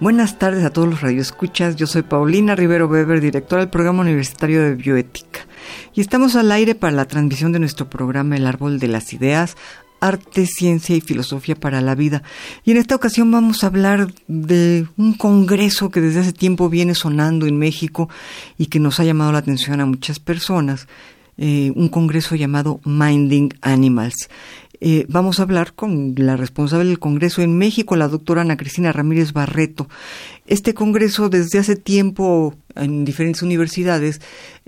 Buenas tardes a todos los radioescuchas. Yo soy Paulina Rivero Weber, directora del Programa Universitario de Bioética. Y estamos al aire para la transmisión de nuestro programa El Árbol de las Ideas, Arte, Ciencia y Filosofía para la Vida. Y en esta ocasión vamos a hablar de un congreso que desde hace tiempo viene sonando en México y que nos ha llamado la atención a muchas personas. Eh, un congreso llamado Minding Animals. Eh, vamos a hablar con la responsable del Congreso en México, la doctora Ana Cristina Ramírez Barreto. Este Congreso desde hace tiempo en diferentes universidades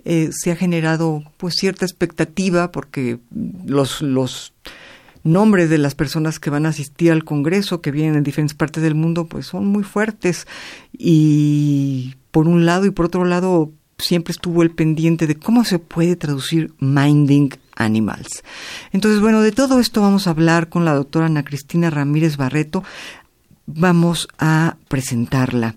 eh, se ha generado pues cierta expectativa porque los, los nombres de las personas que van a asistir al Congreso, que vienen en diferentes partes del mundo, pues son muy fuertes y por un lado y por otro lado siempre estuvo el pendiente de cómo se puede traducir minding animals. Entonces, bueno, de todo esto vamos a hablar con la doctora Ana Cristina Ramírez Barreto. Vamos a presentarla.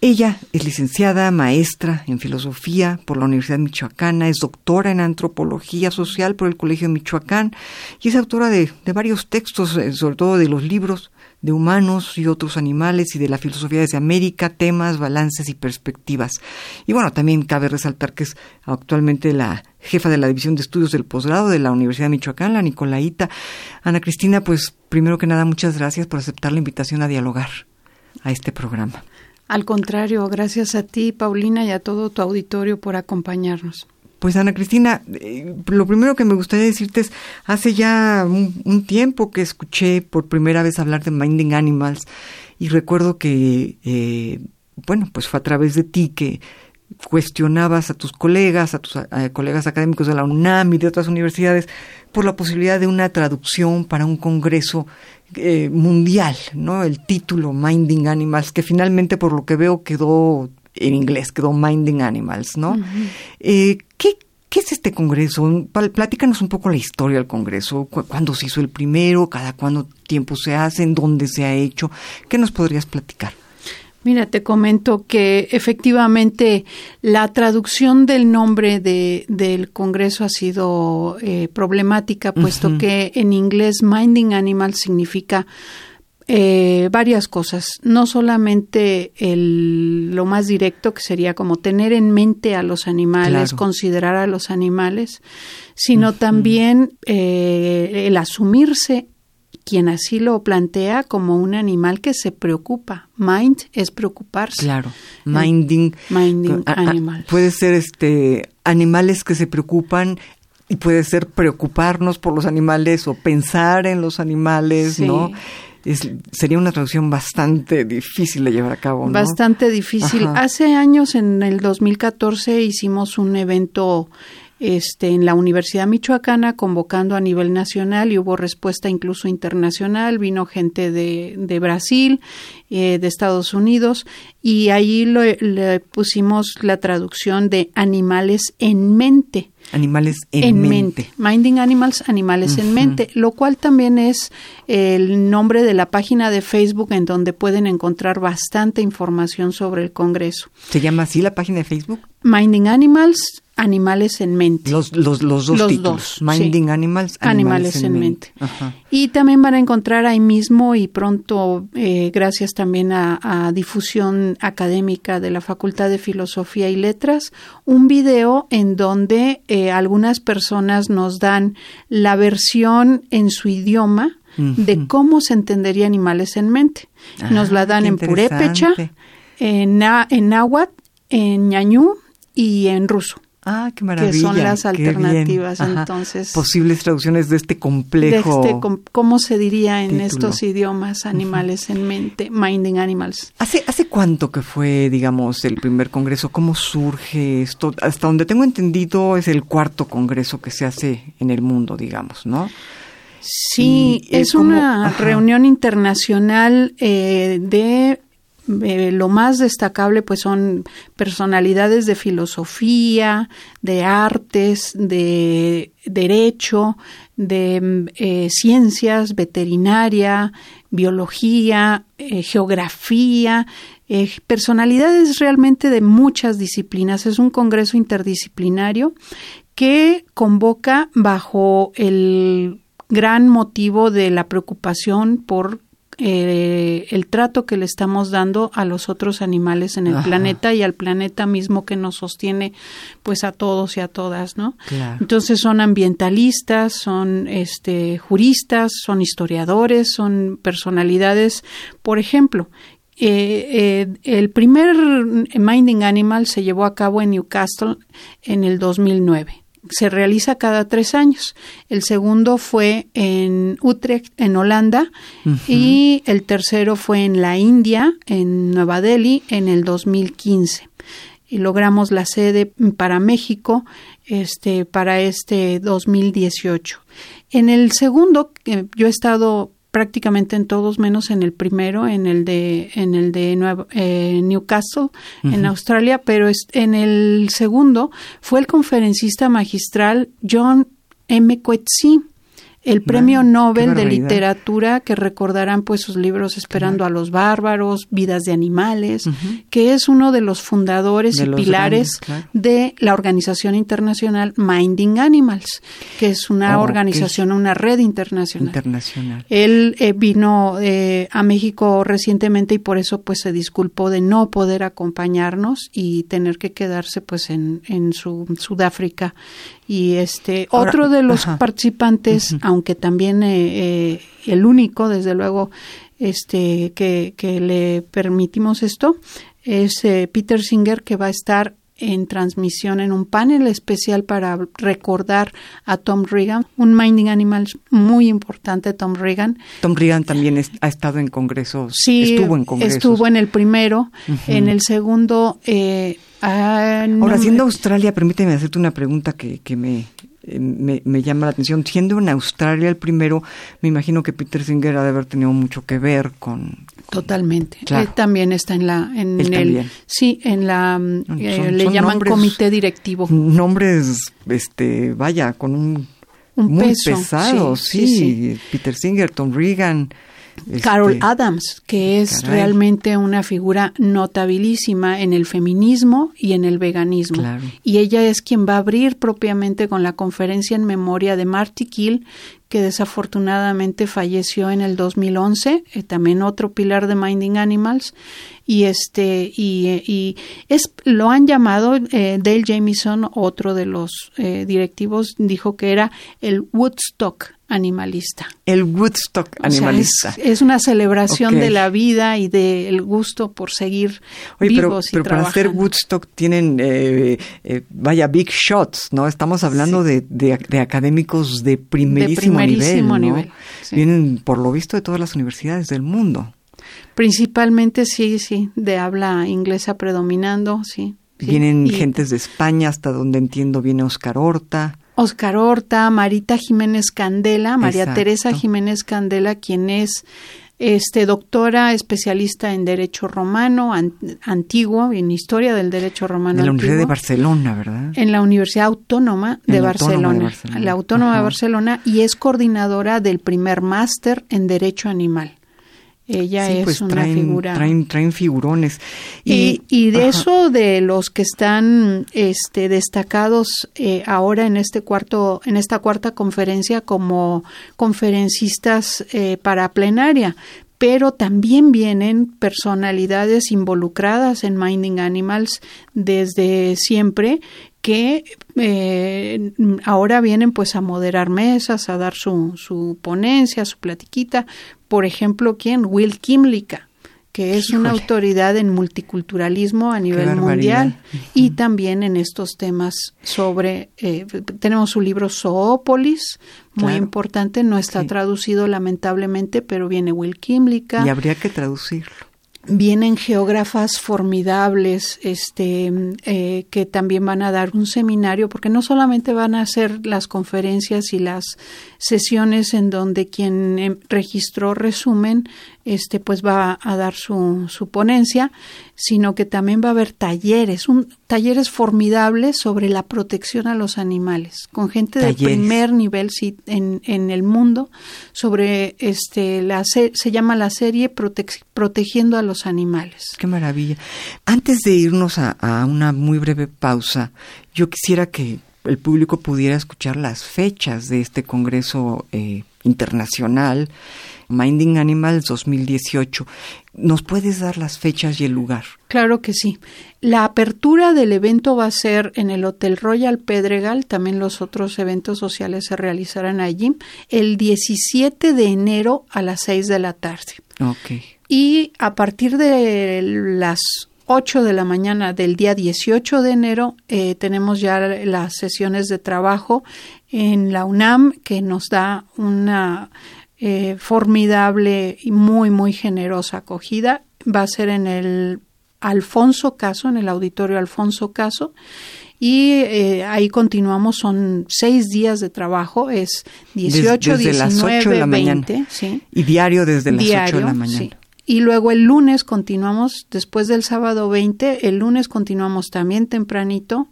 Ella es licenciada, maestra en filosofía por la Universidad Michoacana, es doctora en antropología social por el Colegio Michoacán y es autora de, de varios textos, eh, sobre todo de los libros de humanos y otros animales y de la filosofía desde América, temas, balances y perspectivas. Y bueno, también cabe resaltar que es actualmente la jefa de la División de Estudios del Posgrado de la Universidad de Michoacán, la Nicolaita. Ana Cristina, pues primero que nada, muchas gracias por aceptar la invitación a dialogar a este programa. Al contrario, gracias a ti, Paulina, y a todo tu auditorio por acompañarnos. Pues Ana Cristina, eh, lo primero que me gustaría decirte es, hace ya un, tiempo que escuché por primera vez hablar de Minding Animals y recuerdo que, eh, bueno, pues fue a través de ti que cuestionabas a tus colegas, a tus colegas académicos de la UNAM y de otras universidades por la posibilidad de una traducción para un congreso eh, mundial, ¿no? El título Minding Animals, que finalmente por lo que veo quedó en inglés, quedó Minding Animals, ¿no? eh, ¿qué, ¿Qué es este congreso? Platícanos un poco la historia del congreso, cuándo se hizo el primero, cada cuánto tiempo se hace, en dónde se ha hecho, ¿qué nos podrías platicar? Mira, te comento que efectivamente la traducción del nombre de, del Congreso ha sido eh, problemática, puesto que en inglés Minding Animal significa eh, varias cosas, no solamente el, lo más directo que sería como tener en mente a los animales, considerar a los animales, sino también eh, el asumirse quien así lo plantea como un animal que se preocupa. Mind es preocuparse. Claro, minding. Minding animal. Puede ser este animales que se preocupan y puede ser preocuparnos por los animales o pensar en los animales, ¿no? Es, sería una traducción bastante difícil de llevar a cabo. ¿no? Bastante difícil. Hace años, en el 2014, hicimos un evento este, en la Universidad Michoacana convocando a nivel nacional y hubo respuesta incluso internacional. Vino gente de, de Brasil, eh, de Estados Unidos y ahí le pusimos la traducción de animales en mente. Animales en, mente. Minding Animals, animales en mente, lo cual también es el nombre de la página de Facebook en donde pueden encontrar bastante información sobre el Congreso. ¿Se llama así la página de Facebook? Minding Animals, Animales en Mente. Los, los, los dos títulos. Minding Animals, Animales, en, Mente. Y también van a encontrar ahí mismo y pronto, eh, gracias también a, difusión académica de la Facultad de Filosofía y Letras, un video en donde eh, algunas personas nos dan la versión en su idioma de cómo se entendería Animales en Mente. nos la ah, dan en purépecha, en, en náhuatl, en ñañú y en ruso. Ah, qué maravilla. Que son las alternativas, entonces. Posibles traducciones de este complejo. De este, ¿Cómo se diría en estos idiomas animales en mente? Minding Animals. ¿Hace, ¿Hace cuánto que fue, digamos, el primer congreso? ¿Cómo surge esto? Hasta donde tengo entendido es el cuarto congreso que se hace en el mundo, digamos, ¿no? Sí, es una reunión internacional eh, de eh, lo más destacable pues son personalidades de filosofía, de artes, de derecho, de eh, ciencias, veterinaria, biología, eh, geografía, personalidades realmente de muchas disciplinas. Es un congreso interdisciplinario que convoca bajo el gran motivo de la preocupación por eh, el trato que le estamos dando a los otros animales en el planeta y al planeta mismo que nos sostiene pues a todos y a todas, ¿no? Entonces son ambientalistas, son este juristas, son historiadores, son personalidades, por ejemplo, eh, eh, el primer Minding Animal se llevó a cabo en Newcastle en el 2009 se realiza cada tres años. El segundo fue en Utrecht, en Holanda, y el tercero fue en la India, en Nueva Delhi, en el 2015. Y logramos la sede para México este, para este 2018. En el segundo, yo he estado prácticamente en todos menos en el primero, en el de en el de eh, Newcastle, en Australia, pero en el segundo fue el conferencista magistral John M. Coetzee el premio Nobel de literatura que recordarán pues sus libros Esperando a los bárbaros, Vidas de animales, que es uno de los fundadores y pilares de la organización internacional Minding Animals, que es una organización, una red internacional. internacional. Él eh, vino eh, a México recientemente y por eso pues se disculpó de no poder acompañarnos y tener que quedarse pues en, en su Sudáfrica y este otro de los participantes, aunque también eh, eh, el único, desde luego, este que, que le permitimos esto, es eh, Peter Singer que va a estar en transmisión en un panel especial para recordar a Tom Regan, un Minding Animals muy importante, Tom Regan. Tom Regan también ha estado en congresos, sí, estuvo en congresos. Estuvo en el primero, en el segundo... Eh, ah, Ahora, siendo Australia, permíteme hacerte una pregunta que, que me, eh, me, me, llama la atención. Siendo en Australia el primero, me imagino que Peter Singer ha de haber tenido mucho que ver con... Totalmente. Él también está en la... En el, sí, en la... Eh, le llaman comité directivo. Nombres, este, vaya, con un... muy pesado, sí, Peter Singer, Tom Regan... Carol este, Adams, que es realmente una figura notabilísima en el feminismo y en el veganismo. Y ella es quien va a abrir propiamente con la conferencia en memoria de Marty Kill, que desafortunadamente falleció en el 2011, eh, también otro pilar de Minding Animals, y este y, es lo han llamado eh, Dale Jamieson, otro de los eh, directivos, dijo que era el Woodstock animalista. El Woodstock animalista. es, una celebración de la vida y del gusto por seguir vivos pero, y pero para hacer Woodstock tienen, eh, eh, vaya, big shots, ¿no? Estamos hablando de, de, académicos de primerísimo, nivel, Vienen, por lo visto, de todas las universidades del mundo. Principalmente, sí, sí, de habla inglesa predominando, sí. Vienen gentes de España, hasta donde entiendo viene Oscar Horta. Oscar Horta, Marita Jiménez Candela, María Teresa Jiménez Candela, quien es este doctora especialista en derecho romano antiguo, en historia del derecho romano. En la Universidad de Barcelona, ¿verdad? En la Universidad Autónoma de, Barcelona, la Autónoma de Barcelona, y es coordinadora del primer máster en derecho animal. Ella es pues una figura. Traen, traen figurones. Y, y, de eso, de los que están este, destacados eh, ahora en este cuarto, en esta cuarta conferencia como conferencistas eh, para plenaria, pero también vienen personalidades involucradas en Minding Animals desde siempre que eh, ahora vienen pues a moderar mesas, a dar su, su ponencia, su platiquita. Por ejemplo, ¿quién? Will Kimlicka, que es una autoridad en multiculturalismo a nivel mundial. Y también en estos temas sobre, eh, tenemos su libro Zoopolis, muy importante, no está traducido lamentablemente, pero viene Will Kimlicka. Y habría que traducirlo. vienen geógrafas formidables este eh, que también van a dar un seminario porque no solamente van a hacer las conferencias y las sesiones en donde quien em, registró resumen este pues va a dar su, su ponencia sino que también va a haber talleres un talleres formidables sobre la protección a los animales con gente de primer nivel sí, en, en el mundo sobre este la se llama la serie protegiendo a los animales. Qué maravilla. Antes de irnos a, una muy breve pausa, yo quisiera que el público pudiera escuchar las fechas de este Congreso eh, Internacional Minding Animals 2018. ¿Nos puedes dar las fechas y el lugar? Claro que sí. La apertura del evento va a ser en el Hotel Royal Pedregal. También los otros eventos sociales se realizarán allí el 17 de enero a las 6 de la tarde. Ok. Y a partir de las 8 de la mañana del día 18 de enero eh, tenemos ya las sesiones de trabajo en la UNAM que nos da una eh, formidable y muy, muy generosa acogida. Va a ser en el Alfonso Caso, en el auditorio Alfonso Caso. Y eh, ahí continuamos, son seis días de trabajo, es 18, desde 19, las 20. ¿sí? Y diario desde las 8 de la mañana. Y luego el lunes continuamos, después del sábado 20, el lunes continuamos también tempranito,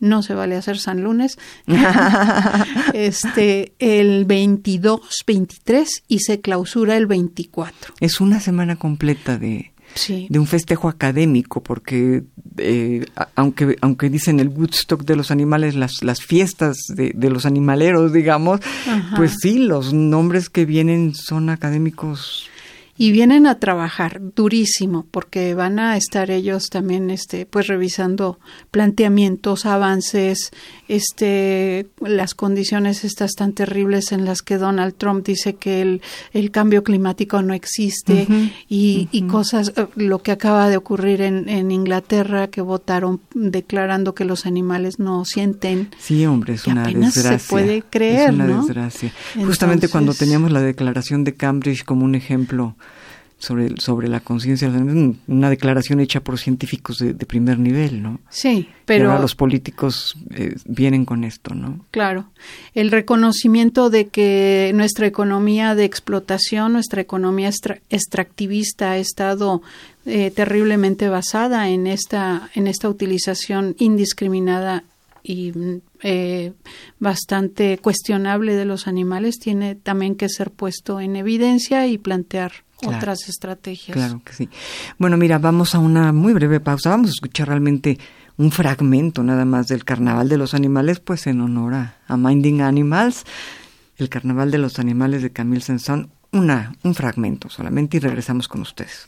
no se vale hacer San Lunes, este, el 22, 23 y se clausura el 24. Es una semana completa de, de un festejo académico, porque eh, aunque, aunque dicen el Woodstock de los animales, las, las fiestas de, de los animaleros, digamos, pues sí, los nombres que vienen son académicos y vienen a trabajar durísimo porque van a estar ellos también este pues revisando planteamientos avances este las condiciones estas tan terribles en las que Donald Trump dice que el, el cambio climático no existe y, y, cosas eh, lo que acaba de ocurrir en, en, Inglaterra que votaron declarando que los animales no sienten. Sí hombre es una desgracia se puede creer es una desgracia. Justamente cuando teníamos la declaración de Cambridge como un ejemplo sobre, sobre la conciencia, una declaración hecha por científicos de, primer nivel, ¿no? Sí, pero... los políticos eh, vienen con esto, ¿no? Claro. El reconocimiento de que nuestra economía de explotación, nuestra economía extractivista ha estado eh, terriblemente basada en esta, en esta utilización indiscriminada y eh, bastante cuestionable de los animales tiene también que ser puesto en evidencia y plantear otras estrategias. Claro que sí. Bueno, mira, vamos a una muy breve pausa. Vamos a escuchar realmente un fragmento nada más del Carnaval de los Animales, pues en honor a, Minding Animals, el Carnaval de los Animales de Camille Saint-Saëns, una, un fragmento solamente y regresamos con ustedes.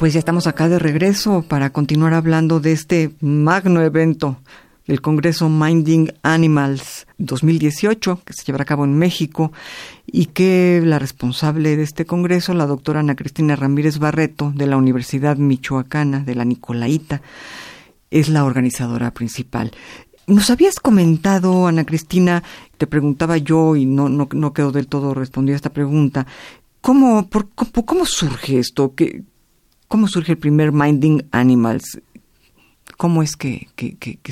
Pues ya estamos acá de regreso para continuar hablando de este magno evento, el Congreso Minding Animals 2018, que se llevará a cabo en México, y que la responsable de este Congreso, la doctora Ana Cristina Ramírez Barreto, de la Universidad Michoacana, de la Nicolaita, es la organizadora principal. Nos habías comentado, Ana Cristina, te preguntaba yo y no, no, no quedó del todo respondida esta pregunta, ¿cómo, por, cómo, surge esto? ¿Qué, ¿Cómo surge el primer Minding Animals? ¿Cómo es que,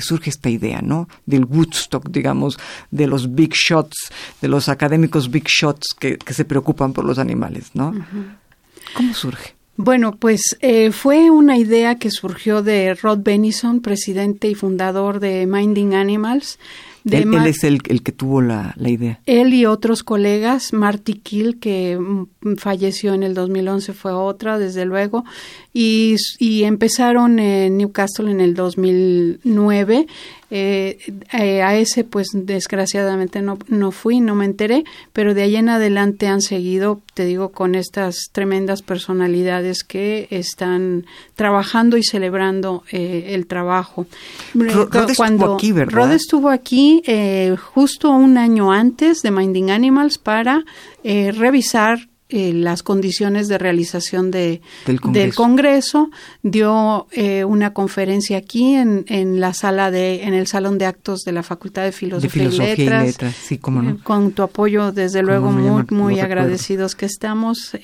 surge esta idea, no? Del Woodstock, digamos, de los big shots, de los académicos big shots que, se preocupan por los animales, ¿no? ¿Cómo surge? Bueno, pues eh, fue una idea que surgió de Rod Benison, presidente y fundador de Minding Animals, él, es el, el, que tuvo la, la, idea. Él y otros colegas, Marty Kill, que mm, falleció en el 2011, fue otra, desde luego, y, y empezaron en Newcastle en el 2009 eh, eh, a ese pues desgraciadamente no, no fui, no me enteré, pero de ahí en adelante han seguido, te digo, con estas tremendas personalidades que están trabajando y celebrando eh, el trabajo. Rod estuvo aquí, ¿verdad? Rod estuvo aquí justo un año antes de Minding Animals para revisar eh, las condiciones de realización de, del, Congreso. dio eh, una conferencia aquí en, en, la sala de en el salón de actos de la Facultad de Filosofía, y Letras, Sí, cómo no. Eh, con tu apoyo desde luego muy muy agradecidos que estamos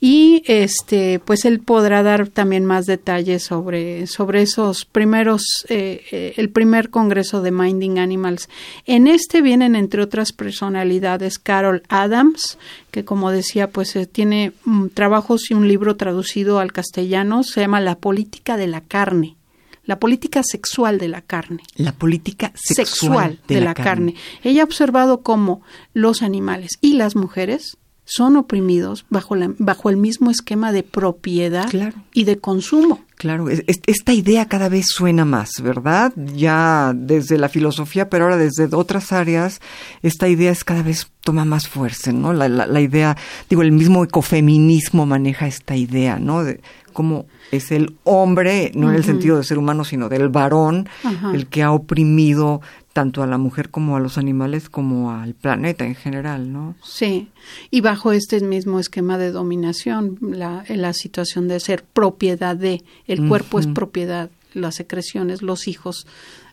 y este pues él podrá dar también más detalles sobre sobre esos primeros el primer Congreso de Minding Animals. En este vienen entre otras personalidades Carol Adams que como decía, pues eh, tiene mm, trabajos y un libro traducido al castellano, se llama La política de la carne. La política sexual de la carne. La política sexual, de, la, carne. Ella ha observado cómo los animales y las mujeres son oprimidos bajo, la, bajo el mismo esquema de propiedad y de consumo. Claro, esta idea cada vez suena más, ¿verdad? Ya desde la filosofía, pero ahora desde otras áreas, esta idea es cada vez toma más fuerza, ¿no? La, la, idea, digo, el mismo ecofeminismo maneja esta idea, ¿no? De cómo es el hombre, no en el sentido de ser humano, sino del varón, el que ha oprimido tanto a la mujer como a los animales como al planeta en general, ¿no? Sí, y bajo este mismo esquema de dominación, la, la situación de ser propiedad de, el cuerpo es propiedad, las secreciones, los hijos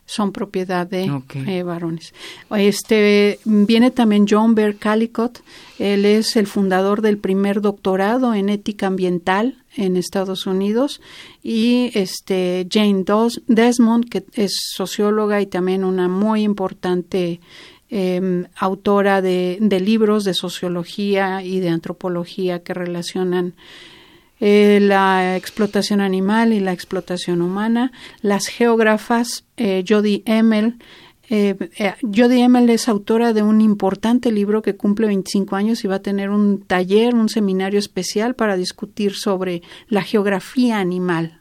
son propiedad de eh, varones. Este viene también John Bear Calicott, él es el fundador del primer doctorado en ética ambiental en Estados Unidos. Y este Jane Desmond que es socióloga y también una muy importante em, autora de, de, libros de sociología y de antropología que relacionan eh, la explotación animal y la explotación humana, las geógrafas eh, Jody Emmel. Eh, eh, Emmel es autora de un importante libro que cumple 25 años y va a tener un taller, un seminario especial para discutir sobre la geografía animal.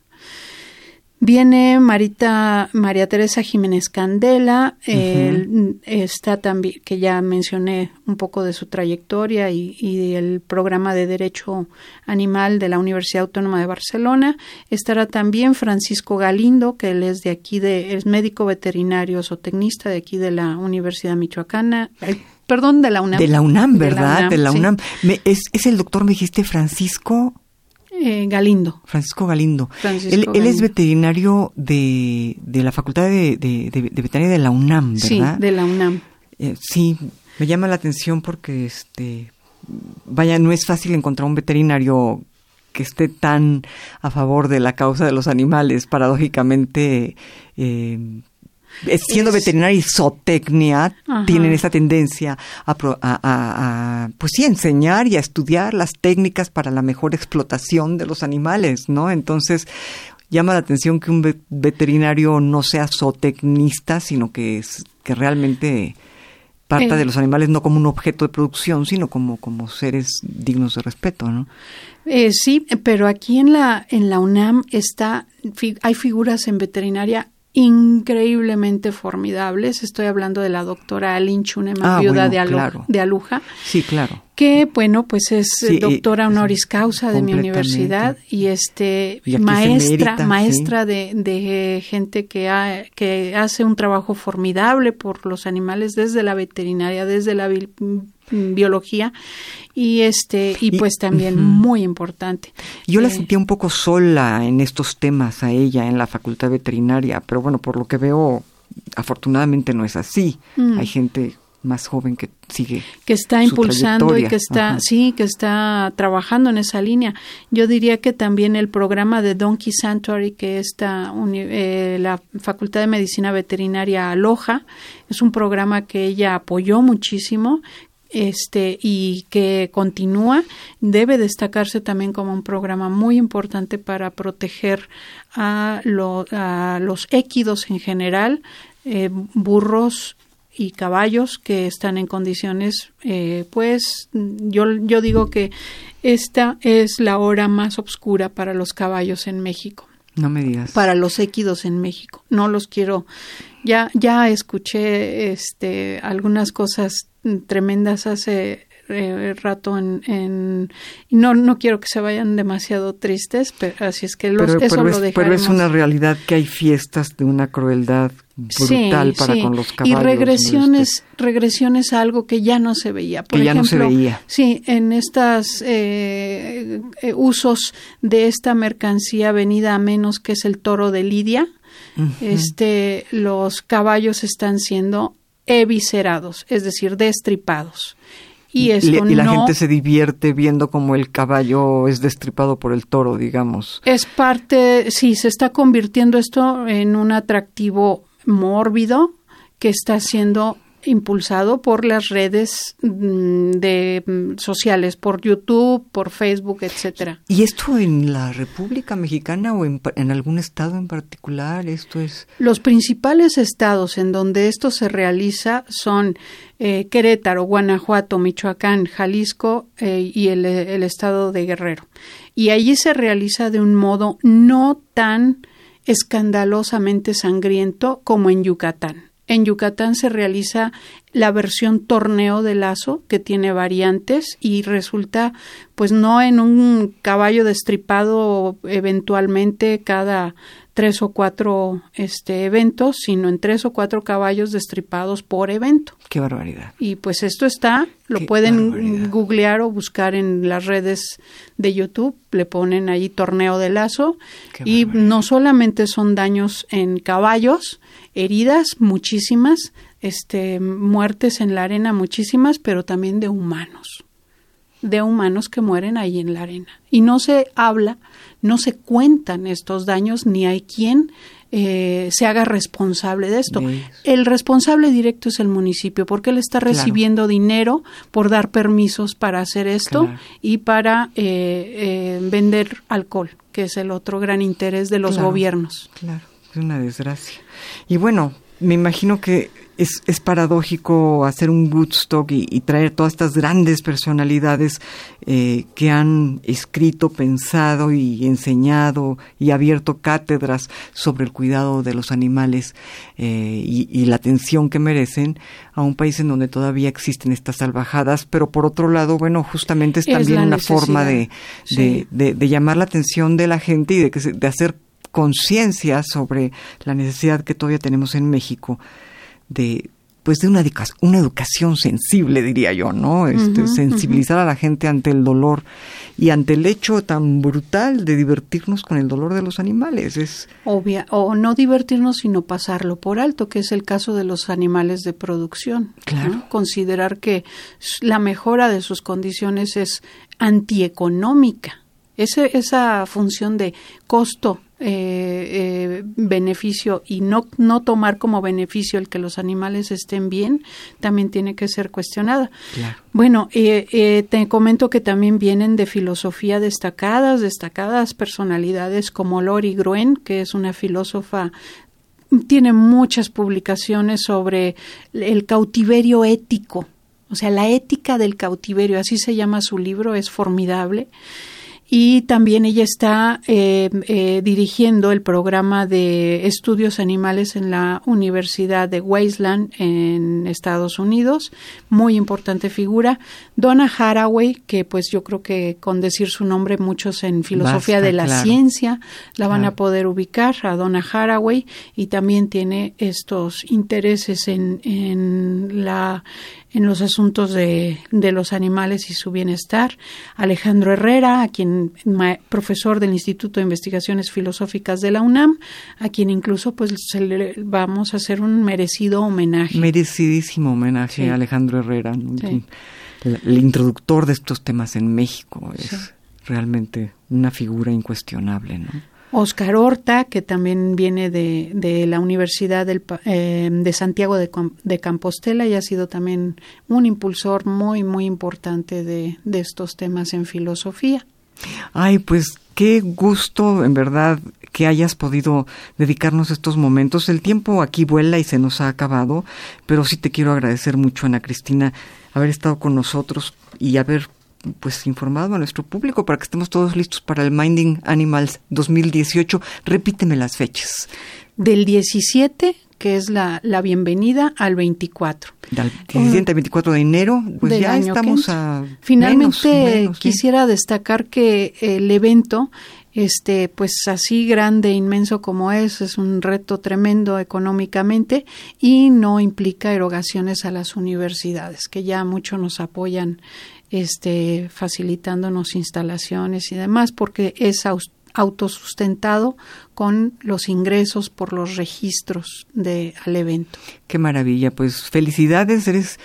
Viene Marita, María Teresa Jiménez Candela, está también, que ya mencioné un poco de su trayectoria y, y, el programa de Derecho Animal de la Universidad Autónoma de Barcelona. Estará también Francisco Galindo, que él es de aquí, de, es médico veterinario zootecnista de aquí de la Universidad Michoacana. perdón, de la UNAM. De la UNAM, ¿verdad? De la UNAM. es, es el doctor, me dijiste, Francisco. Eh, Galindo. Francisco Galindo. él, es veterinario de, de la Facultad de, de, de, Veterinaria de la UNAM, ¿verdad? Sí, de la UNAM. Eh, sí, me llama la atención porque, este, vaya, no es fácil encontrar un veterinario que esté tan a favor de la causa de los animales. Paradójicamente, eh, siendo veterinaria y zootecnia, tienen esa tendencia a, pues sí, enseñar y a estudiar las técnicas para la mejor explotación de los animales, ¿no? Entonces, llama la atención que un veterinario no sea zootecnista, sino que, es, que realmente parta de los animales no como un objeto de producción, sino como, como seres dignos de respeto, ¿no? Eh, sí, pero aquí en la, en la UNAM está, hay figuras en veterinaria increíblemente formidables. Estoy hablando de la doctora Alin Chunema, ah, viuda de, de, Aluja. Sí, claro. Que bueno pues es doctora honoris causa de mi universidad y este maestra maestra de, de, gente que que hace un trabajo formidable por los animales desde la veterinaria desde la biología y este y, pues también muy importante. Yo la eh, sentía un poco sola en estos temas a ella en la facultad veterinaria, pero bueno, por lo que veo afortunadamente no es así. Mm. Hay gente más joven que sigue que está impulsando y que está sí que está trabajando en esa línea. Yo diría que también el programa de Donkey Sanctuary que está eh, la Facultad de Medicina Veterinaria aloja es un programa que ella apoyó muchísimo este y que continúa. Debe destacarse también como un programa muy importante para proteger a, a los équidos en general eh, burros y caballos que están en condiciones, eh, pues yo, yo digo que esta es la hora más oscura para los caballos en México. No me digas. Para los équidos en México. No los quiero. Ya, ya escuché este, algunas cosas tremendas hace eh, rato en, en, no no quiero que se vayan demasiado tristes pero así es que los, eso pero lo es, pero es una realidad que hay fiestas de una crueldad brutal para con los caballos y regresiones regresiones a algo que ya no se veía. por que ya no se veía. sí en estas eh, eh, usos de esta mercancía venida a menos que es el toro de Lidia este los caballos están siendo eviscerados, es decir, destripados. Y, la gente se divierte viendo cómo el caballo es destripado por el toro, digamos. Es parte, sí, se está convirtiendo esto en un atractivo mórbido que está siendo impulsado por las redes mm, de mm, sociales, por YouTube, por Facebook, etcétera. ¿Y esto en la República Mexicana o en, algún estado en particular? Esto es los principales estados en donde esto se realiza son eh, Querétaro, Guanajuato, Michoacán, Jalisco eh, y el, el estado de Guerrero. Y allí se realiza de un modo no tan escandalosamente sangriento como en Yucatán. En Yucatán se realiza la versión torneo de lazo que tiene variantes y resulta pues no en un caballo destripado eventualmente cada tres o cuatro este eventos, sino en tres o cuatro caballos destripados por evento. Qué barbaridad. Y pues esto está, lo pueden googlear o buscar en las redes de YouTube, le ponen ahí torneo de lazo. Y no solamente son daños en caballos, heridas muchísimas, este, muertes en la arena muchísimas, pero también de humanos, de humanos que mueren ahí en la arena. Y no se habla, no se cuentan estos daños, ni hay quien eh, se haga responsable de esto. El responsable directo es el municipio, porque él está recibiendo dinero por dar permisos para hacer esto y para eh, eh, vender alcohol, que es el otro gran interés de los gobiernos. Claro, es una desgracia. Y bueno, me imagino que es, es paradójico hacer un Woodstock y, y, traer todas estas grandes personalidades eh, que han escrito, pensado y enseñado y abierto cátedras sobre el cuidado de los animales eh, y, y, la atención que merecen a un país en donde todavía existen estas salvajadas, pero por otro lado, bueno, justamente es también una forma de, de, de, de, llamar la atención de la gente y de, que de hacer conciencia sobre la necesidad que todavía tenemos en México de pues de una, una educación sensible, diría yo, ¿no? Este, sensibilizar a la gente ante el dolor y ante el hecho tan brutal de divertirnos con el dolor de los animales. Es obvia o no divertirnos sino pasarlo por alto, que es el caso de los animales de producción. Claro. Considerar que la mejora de sus condiciones es antieconómica. Ese, esa función de costo eh, eh, beneficio y no, no tomar como beneficio el que los animales estén bien, también tiene que ser cuestionada. Bueno, eh, eh, te comento que también vienen de filosofía destacadas, destacadas personalidades como Lori Gruen, que es una filósofa tiene muchas publicaciones sobre el cautiverio ético, o sea, la ética del cautiverio, así se llama su libro, es formidable y también ella está eh, eh, dirigiendo el programa de estudios animales en la Universidad de Wasteland en Estados Unidos, muy importante figura. Donna Haraway, que pues yo creo que con decir su nombre muchos en filosofía de la ciencia la van a poder ubicar, a Donna Haraway, y también tiene estos intereses en, en la en los asuntos de, de, los animales y su bienestar. Alejandro Herrera, a quien profesor del Instituto de Investigaciones Filosóficas de la UNAM, a quien incluso pues le vamos a hacer un merecido homenaje. Merecidísimo homenaje a Alejandro Herrera, el, introductor de estos temas en México es realmente una figura incuestionable, ¿no? Oscar Horta, que también viene de, de la Universidad del, eh, de Santiago de, de, Compostela y ha sido también un impulsor muy, muy importante de, de estos temas en filosofía. Ay, pues qué gusto, en verdad, que hayas podido dedicarnos estos momentos. El tiempo aquí vuela y se nos ha acabado, pero sí te quiero agradecer mucho, Ana Cristina, haber estado con nosotros y haber pues informado a nuestro público para que estemos todos listos para el Minding Animals 2018. Repíteme las fechas. Del 17 que es la, la bienvenida al 24. Del 17 al 24 de enero, pues ya estamos a Finalmente quisiera destacar que el evento este pues así grande inmenso como es es un reto tremendo económicamente y no implica erogaciones a las universidades que ya mucho nos apoyan este, facilitándonos instalaciones y demás, porque es autosustentado con los ingresos por los registros de, al evento. Qué maravilla, pues felicidades, eres,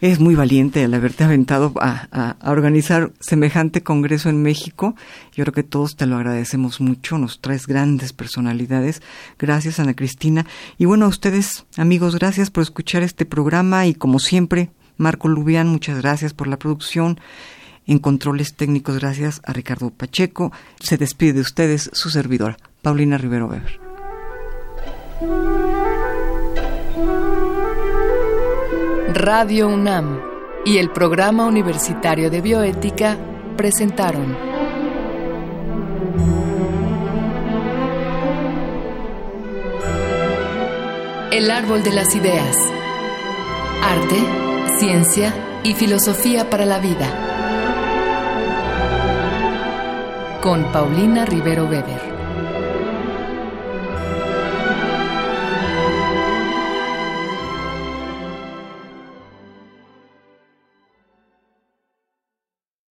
eres muy valiente al haberte aventado a, a, organizar semejante congreso en México. Yo creo que todos te lo agradecemos mucho, nos traes grandes personalidades. Gracias, Ana Cristina. Y bueno, a ustedes, amigos, gracias por escuchar este programa y como siempre, Marco Lubián, muchas gracias por la producción. En controles técnicos, gracias a Ricardo Pacheco. Se despide de ustedes su servidora, Paulina Rivero Weber. Radio UNAM y el Programa Universitario de Bioética presentaron El Árbol de las Ideas. Arte Ciencia y Filosofía para la Vida. Con Paulina Rivero Weber.